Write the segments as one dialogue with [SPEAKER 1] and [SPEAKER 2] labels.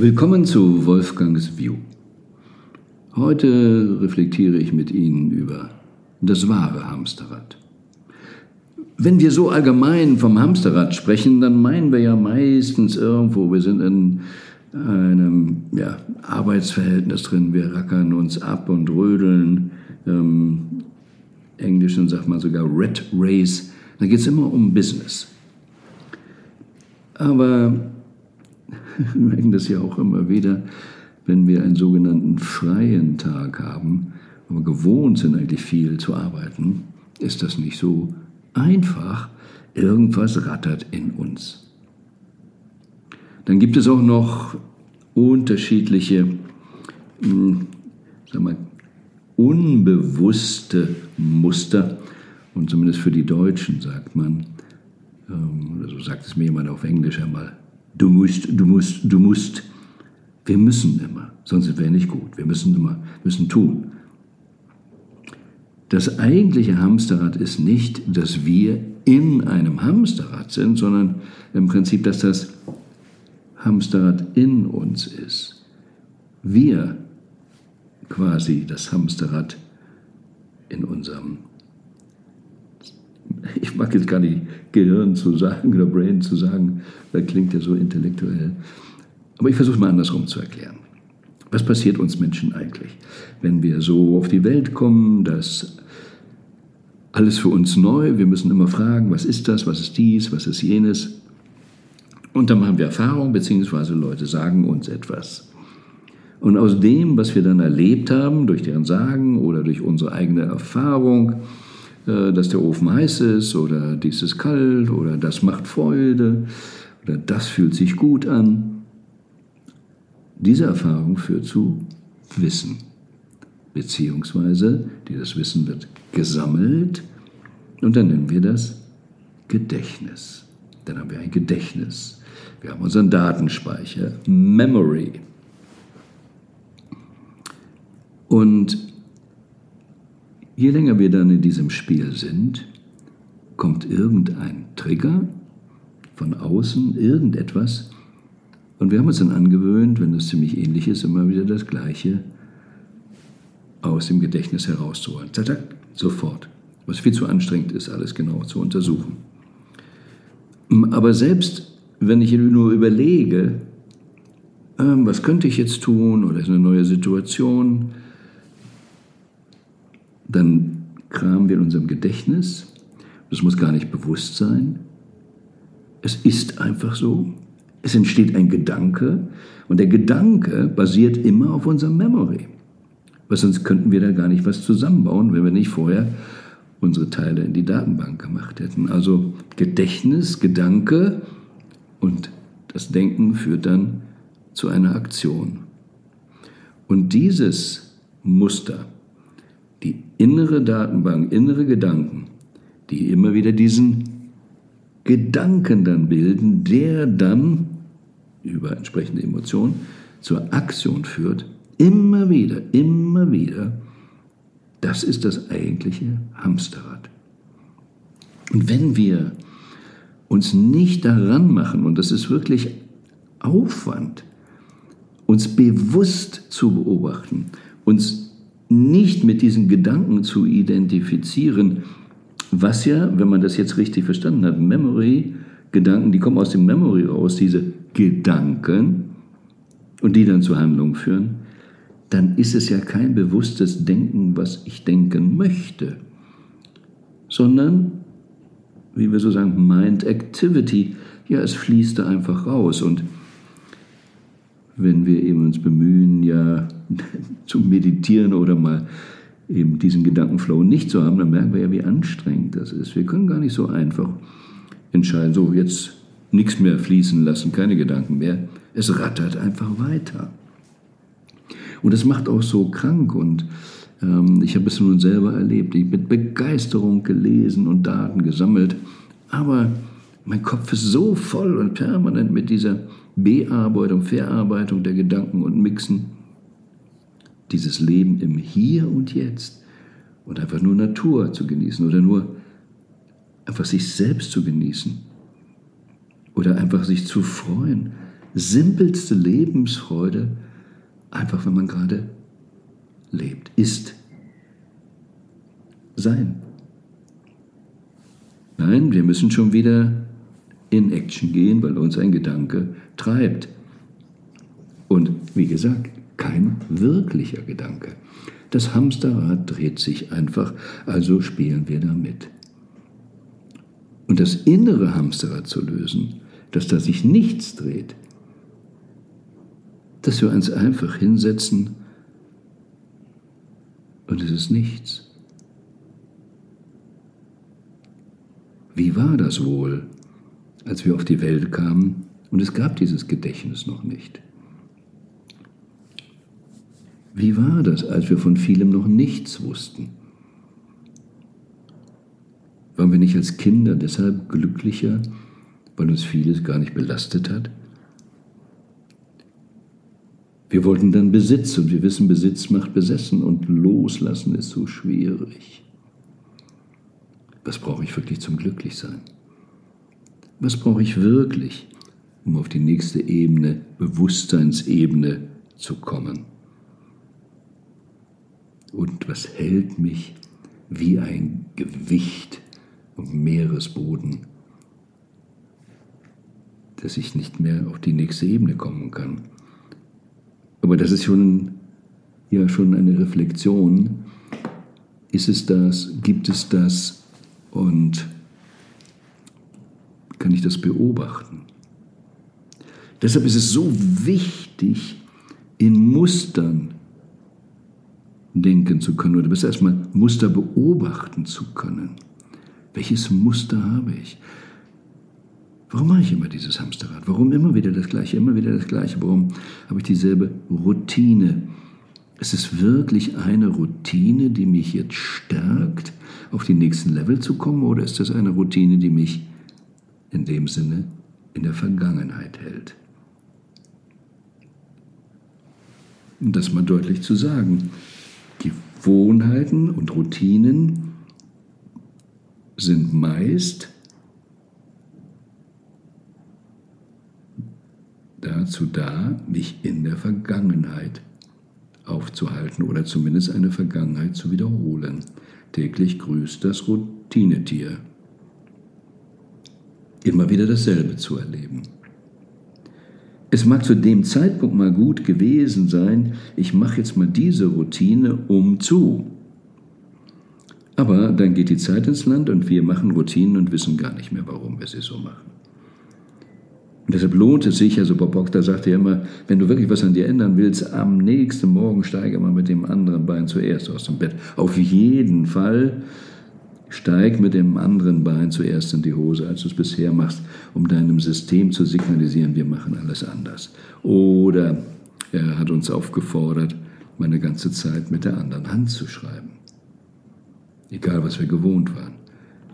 [SPEAKER 1] Willkommen zu Wolfgangs View. Heute reflektiere ich mit Ihnen über das wahre Hamsterrad. Wenn wir so allgemein vom Hamsterrad sprechen, dann meinen wir ja meistens irgendwo, wir sind in einem ja, Arbeitsverhältnis drin, wir rackern uns ab und rödeln. Ähm, Englischen sagt man sogar Red Race. Da geht es immer um Business. Aber wir merken das ja auch immer wieder, wenn wir einen sogenannten freien Tag haben, wo wir gewohnt sind, eigentlich viel zu arbeiten, ist das nicht so einfach. Irgendwas rattert in uns. Dann gibt es auch noch unterschiedliche, hm, sagen wir, unbewusste Muster. Und zumindest für die Deutschen sagt man, ähm, oder so sagt es mir jemand auf Englisch einmal, du musst, du musst, du musst. Wir müssen immer, sonst wäre nicht gut. Wir müssen immer, müssen tun. Das eigentliche Hamsterrad ist nicht, dass wir in einem Hamsterrad sind, sondern im Prinzip, dass das Hamsterrad in uns ist. Wir quasi das Hamsterrad in unserem, ich mag jetzt gar nicht Gehirn zu sagen oder Brain zu sagen, das klingt ja so intellektuell. Aber ich versuche es mal andersrum zu erklären. Was passiert uns Menschen eigentlich, wenn wir so auf die Welt kommen, dass alles für uns neu, wir müssen immer fragen, was ist das, was ist dies, was ist jenes. Und dann machen wir Erfahrung, beziehungsweise Leute sagen uns etwas. Und aus dem, was wir dann erlebt haben, durch deren Sagen oder durch unsere eigene Erfahrung, dass der Ofen heiß ist oder dies ist kalt oder das macht Freude oder das fühlt sich gut an, diese Erfahrung führt zu Wissen. Beziehungsweise dieses Wissen wird gesammelt und dann nennen wir das Gedächtnis. Dann haben wir ein Gedächtnis. Wir haben unseren Datenspeicher, Memory. Und je länger wir dann in diesem Spiel sind, kommt irgendein Trigger von außen, irgendetwas, und wir haben uns dann angewöhnt, wenn es ziemlich ähnlich ist, immer wieder das Gleiche aus dem Gedächtnis herauszuholen. Zack, sofort. Was viel zu anstrengend ist, alles genau zu untersuchen. Aber selbst wenn ich nur überlege, ähm, was könnte ich jetzt tun oder ist eine neue Situation, dann kramen wir in unserem Gedächtnis. Das muss gar nicht bewusst sein. Es ist einfach so. Es entsteht ein Gedanke und der Gedanke basiert immer auf unserem Memory. Weil sonst könnten wir da gar nicht was zusammenbauen, wenn wir nicht vorher unsere Teile in die Datenbank gemacht hätten. Also Gedächtnis, Gedanke und das Denken führt dann zu einer Aktion. Und dieses Muster, innere Datenbank, innere Gedanken, die immer wieder diesen Gedanken dann bilden, der dann über entsprechende Emotionen zur Aktion führt, immer wieder, immer wieder, das ist das eigentliche Hamsterrad. Und wenn wir uns nicht daran machen, und das ist wirklich Aufwand, uns bewusst zu beobachten, uns nicht mit diesen Gedanken zu identifizieren, was ja, wenn man das jetzt richtig verstanden hat, Memory, Gedanken, die kommen aus dem Memory raus, diese Gedanken, und die dann zur Handlung führen, dann ist es ja kein bewusstes Denken, was ich denken möchte, sondern, wie wir so sagen, Mind Activity. Ja, es fließt da einfach raus. Und wenn wir eben uns bemühen, ja, zu meditieren oder mal eben diesen Gedankenflow nicht zu haben, dann merken wir ja, wie anstrengend das ist. Wir können gar nicht so einfach entscheiden, so jetzt nichts mehr fließen lassen, keine Gedanken mehr. Es rattert einfach weiter. Und das macht auch so krank und ähm, ich habe es nun selber erlebt. Ich mit Begeisterung gelesen und Daten gesammelt, aber mein Kopf ist so voll und permanent mit dieser Bearbeitung, Verarbeitung der Gedanken und Mixen. Dieses Leben im Hier und Jetzt und einfach nur Natur zu genießen oder nur einfach sich selbst zu genießen oder einfach sich zu freuen, simpelste Lebensfreude, einfach wenn man gerade lebt, ist. Sein. Nein, wir müssen schon wieder in Action gehen, weil uns ein Gedanke treibt. Und wie gesagt, kein wirklicher Gedanke. Das Hamsterrad dreht sich einfach, also spielen wir damit. Und das innere Hamsterrad zu lösen, dass da sich nichts dreht, dass wir uns einfach hinsetzen und es ist nichts. Wie war das wohl, als wir auf die Welt kamen und es gab dieses Gedächtnis noch nicht? Wie war das, als wir von vielem noch nichts wussten? Waren wir nicht als Kinder deshalb glücklicher, weil uns vieles gar nicht belastet hat? Wir wollten dann Besitz und wir wissen, Besitz macht besessen und loslassen ist so schwierig. Was brauche ich wirklich zum Glücklichsein? Was brauche ich wirklich, um auf die nächste Ebene, Bewusstseinsebene zu kommen? Und was hält mich wie ein Gewicht am Meeresboden, dass ich nicht mehr auf die nächste Ebene kommen kann? Aber das ist schon, ja, schon eine Reflexion. Ist es das? Gibt es das? und kann ich das beobachten. Deshalb ist es so wichtig, in Mustern denken zu können oder bis erstmal Muster beobachten zu können. Welches Muster habe ich? Warum mache ich immer dieses Hamsterrad? Warum immer wieder das Gleiche, immer wieder das Gleiche? Warum habe ich dieselbe Routine? Ist es wirklich eine Routine, die mich jetzt stärkt, auf die nächsten Level zu kommen, oder ist das eine Routine, die mich in dem Sinne in der Vergangenheit hält? Um das mal deutlich zu sagen, Gewohnheiten und Routinen sind meist dazu da, mich in der Vergangenheit aufzuhalten oder zumindest eine Vergangenheit zu wiederholen. Täglich grüßt das Routinetier. Immer wieder dasselbe zu erleben. Es mag zu dem Zeitpunkt mal gut gewesen sein, ich mache jetzt mal diese Routine um zu. Aber dann geht die Zeit ins Land und wir machen Routinen und wissen gar nicht mehr, warum wir sie so machen. Und deshalb lohnt es sich, also Bob Proctor sagte ja immer, wenn du wirklich was an dir ändern willst, am nächsten Morgen steige mal mit dem anderen Bein zuerst aus dem Bett. Auf jeden Fall steig mit dem anderen Bein zuerst in die Hose, als du es bisher machst, um deinem System zu signalisieren, wir machen alles anders. Oder er hat uns aufgefordert, meine ganze Zeit mit der anderen Hand zu schreiben. Egal, was wir gewohnt waren.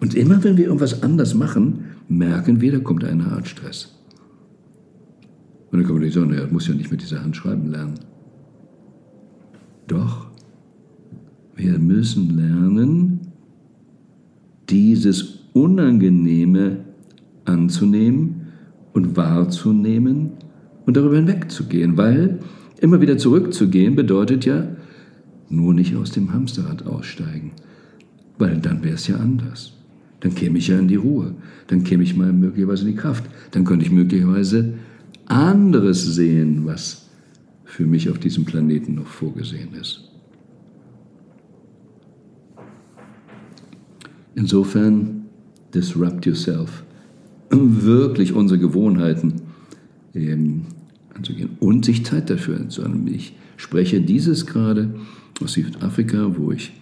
[SPEAKER 1] Und immer wenn wir irgendwas anders machen, merken wir, da kommt eine Art Stress. Und dann kann man nicht sagen, er muss ja nicht mit dieser Hand schreiben lernen. Doch, wir müssen lernen, dieses Unangenehme anzunehmen und wahrzunehmen und darüber hinwegzugehen, weil immer wieder zurückzugehen bedeutet ja nur nicht aus dem Hamsterrad aussteigen, weil dann wäre es ja anders. Dann käme ich ja in die Ruhe, dann käme ich mal möglicherweise in die Kraft, dann könnte ich möglicherweise anderes sehen, was für mich auf diesem Planeten noch vorgesehen ist. Insofern, disrupt yourself. Wirklich unsere Gewohnheiten ähm, anzugehen und sich Zeit dafür zu nehmen. Ich spreche dieses gerade aus Südafrika, wo ich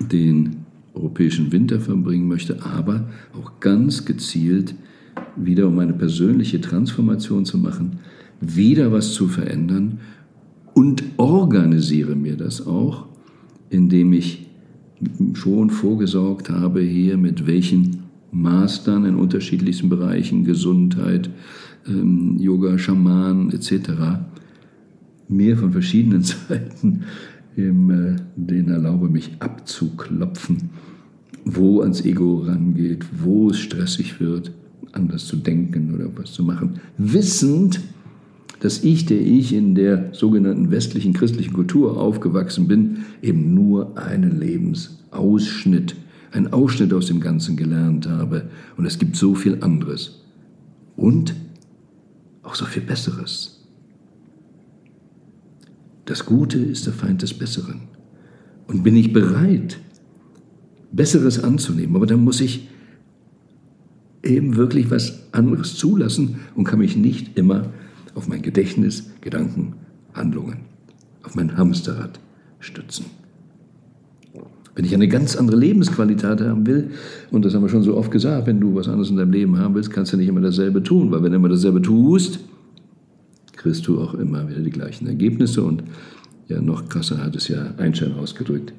[SPEAKER 1] den europäischen Winter verbringen möchte, aber auch ganz gezielt wieder um eine persönliche Transformation zu machen, wieder was zu verändern und organisiere mir das auch, indem ich schon vorgesorgt habe, hier mit welchen Mastern in unterschiedlichsten Bereichen, Gesundheit, ähm, Yoga, Schaman etc., mir von verschiedenen Seiten eben, äh, den erlaube, mich abzuklopfen, wo ans Ego rangeht, wo es stressig wird anders zu denken oder was zu machen, wissend, dass ich, der ich in der sogenannten westlichen christlichen Kultur aufgewachsen bin, eben nur einen Lebensausschnitt, einen Ausschnitt aus dem Ganzen gelernt habe. Und es gibt so viel anderes. Und auch so viel Besseres. Das Gute ist der Feind des Besseren. Und bin ich bereit, Besseres anzunehmen, aber dann muss ich eben wirklich was anderes zulassen und kann mich nicht immer auf mein Gedächtnis, Gedanken, Handlungen, auf mein Hamsterrad stützen. Wenn ich eine ganz andere Lebensqualität haben will, und das haben wir schon so oft gesagt, wenn du was anderes in deinem Leben haben willst, kannst du nicht immer dasselbe tun, weil wenn du immer dasselbe tust, kriegst du auch immer wieder die gleichen Ergebnisse und ja, noch krasser hat es ja Einstein ausgedrückt.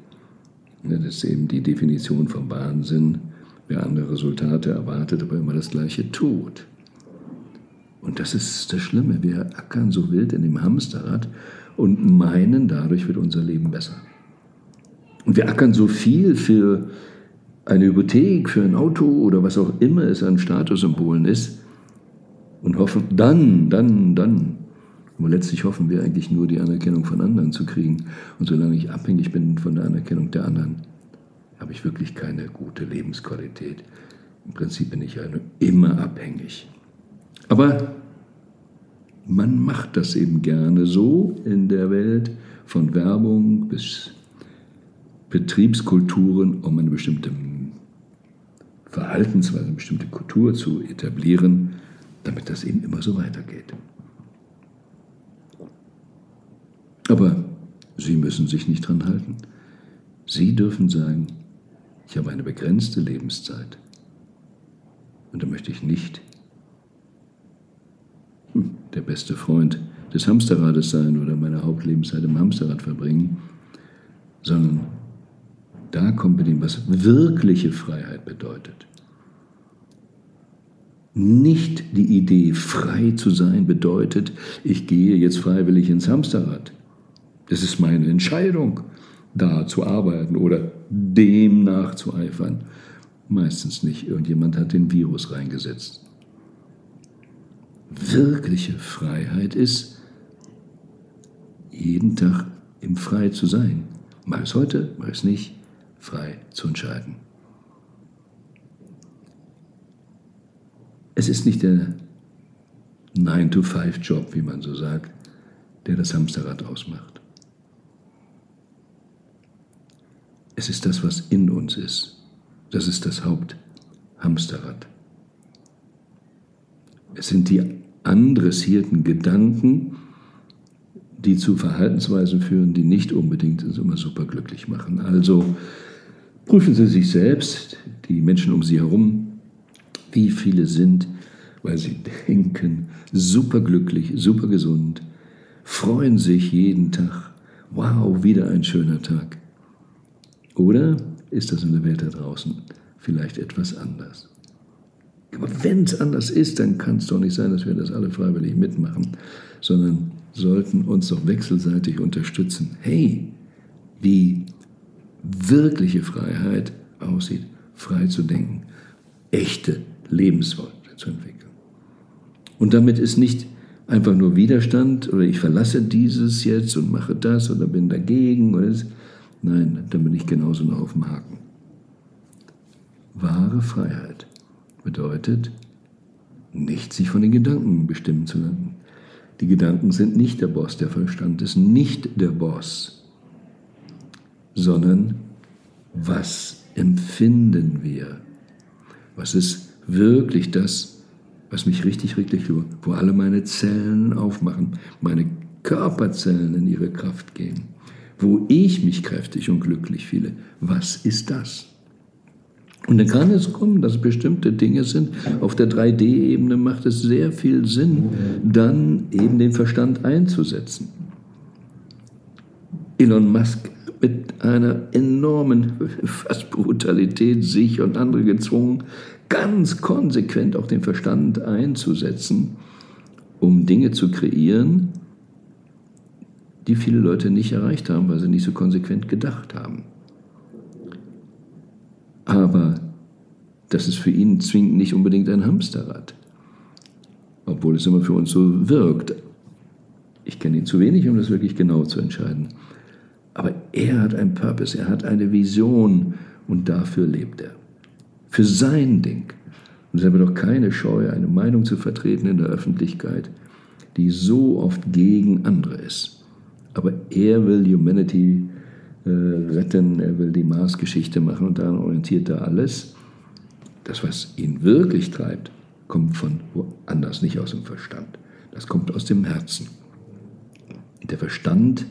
[SPEAKER 1] Das ist eben die Definition vom Wahnsinn, wer andere Resultate erwartet, aber immer das Gleiche tut. Und das ist das Schlimme. Wir ackern so wild in dem Hamsterrad und meinen, dadurch wird unser Leben besser. Und wir ackern so viel für eine Hypothek, für ein Auto oder was auch immer es an Statussymbolen ist und hoffen, dann, dann, dann. Aber letztlich hoffen wir eigentlich nur, die Anerkennung von anderen zu kriegen. Und solange ich abhängig bin von der Anerkennung der anderen, habe ich wirklich keine gute Lebensqualität. Im Prinzip bin ich ja immer abhängig. Aber man macht das eben gerne so in der Welt, von Werbung bis Betriebskulturen, um eine bestimmte Verhaltensweise, eine bestimmte Kultur zu etablieren, damit das eben immer so weitergeht. Aber Sie müssen sich nicht dran halten. Sie dürfen sagen, ich habe eine begrenzte Lebenszeit. Und da möchte ich nicht beste Freund des Hamsterrades sein oder meine Hauptlebenszeit im Hamsterrad verbringen, sondern da kommt mit dem, was wirkliche Freiheit bedeutet. Nicht die Idee, frei zu sein, bedeutet, ich gehe jetzt freiwillig ins Hamsterrad. Das ist meine Entscheidung da zu arbeiten oder dem nachzueifern. Meistens nicht. Irgendjemand hat den Virus reingesetzt. Wirkliche Freiheit ist, jeden Tag im Frei zu sein. Mach es heute, mach es nicht, frei zu entscheiden. Es ist nicht der 9-to-5-Job, wie man so sagt, der das Hamsterrad ausmacht. Es ist das, was in uns ist. Das ist das Haupthamsterrad. Es sind die andressierten Gedanken, die zu Verhaltensweisen führen, die nicht unbedingt uns immer super glücklich machen. Also prüfen Sie sich selbst, die Menschen um Sie herum, wie viele sind, weil sie denken, super glücklich, super gesund, freuen sich jeden Tag. Wow, wieder ein schöner Tag. Oder ist das in der Welt da draußen vielleicht etwas anders? Aber wenn es anders ist, dann kann es doch nicht sein, dass wir das alle freiwillig mitmachen, sondern sollten uns doch wechselseitig unterstützen. Hey, wie wirkliche Freiheit aussieht, frei zu denken, echte Lebensworte zu entwickeln. Und damit ist nicht einfach nur Widerstand oder ich verlasse dieses jetzt und mache das oder bin dagegen oder das, Nein, dann bin ich genauso noch auf dem Haken. Wahre Freiheit bedeutet, nicht sich von den Gedanken bestimmen zu lassen. Die Gedanken sind nicht der Boss, der Verstand ist nicht der Boss, sondern was empfinden wir? Was ist wirklich das, was mich richtig, richtig, wo alle meine Zellen aufmachen, meine Körperzellen in ihre Kraft gehen? wo ich mich kräftig und glücklich fühle. Was ist das? Und dann kann es kommen, dass bestimmte Dinge sind. Auf der 3D-Ebene macht es sehr viel Sinn, dann eben den Verstand einzusetzen. Elon Musk mit einer enormen fast Brutalität sich und andere gezwungen, ganz konsequent auch den Verstand einzusetzen, um Dinge zu kreieren, die viele Leute nicht erreicht haben, weil sie nicht so konsequent gedacht haben. Aber das ist für ihn zwingend nicht unbedingt ein Hamsterrad, obwohl es immer für uns so wirkt. Ich kenne ihn zu wenig, um das wirklich genau zu entscheiden. Aber er hat einen Purpose, er hat eine Vision und dafür lebt er. Für sein Ding. Und es hat doch keine Scheu, eine Meinung zu vertreten in der Öffentlichkeit, die so oft gegen andere ist. Aber er will Humanity retten, er will die Mars-Geschichte machen und daran orientiert er alles. Das, was ihn wirklich treibt, kommt von woanders, nicht aus dem Verstand. Das kommt aus dem Herzen. Der Verstand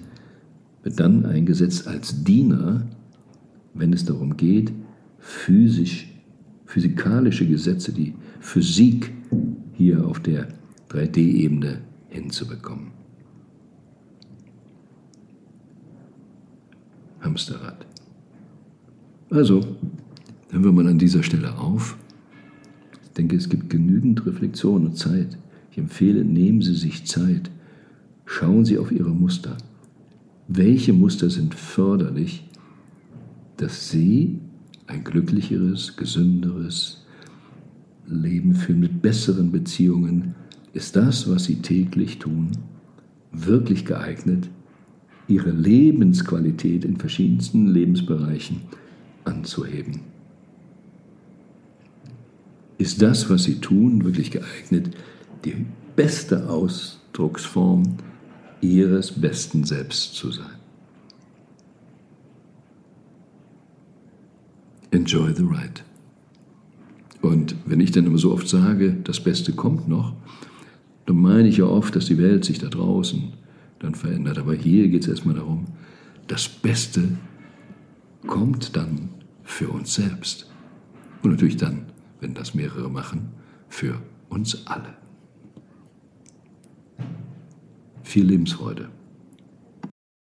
[SPEAKER 1] wird dann eingesetzt als Diener, wenn es darum geht, physisch, physikalische Gesetze, die Physik hier auf der 3D-Ebene hinzubekommen. Hamsterrad. Also, hören wir mal an dieser Stelle auf. Ich denke, es gibt genügend Reflexion und Zeit. Ich empfehle, nehmen Sie sich Zeit. Schauen Sie auf Ihre Muster. Welche Muster sind förderlich, dass Sie ein glücklicheres, gesünderes Leben führen mit besseren Beziehungen? Ist das, was Sie täglich tun, wirklich geeignet, ihre Lebensqualität in verschiedensten Lebensbereichen anzuheben. Ist das, was sie tun, wirklich geeignet, die beste Ausdrucksform ihres besten Selbst zu sein? Enjoy the ride. Und wenn ich dann immer so oft sage, das Beste kommt noch, dann meine ich ja oft, dass die Welt sich da draußen dann verändert. Aber hier geht es erstmal darum, das Beste kommt dann für uns selbst. Und natürlich dann, wenn das mehrere machen, für uns alle. Viel Lebensfreude.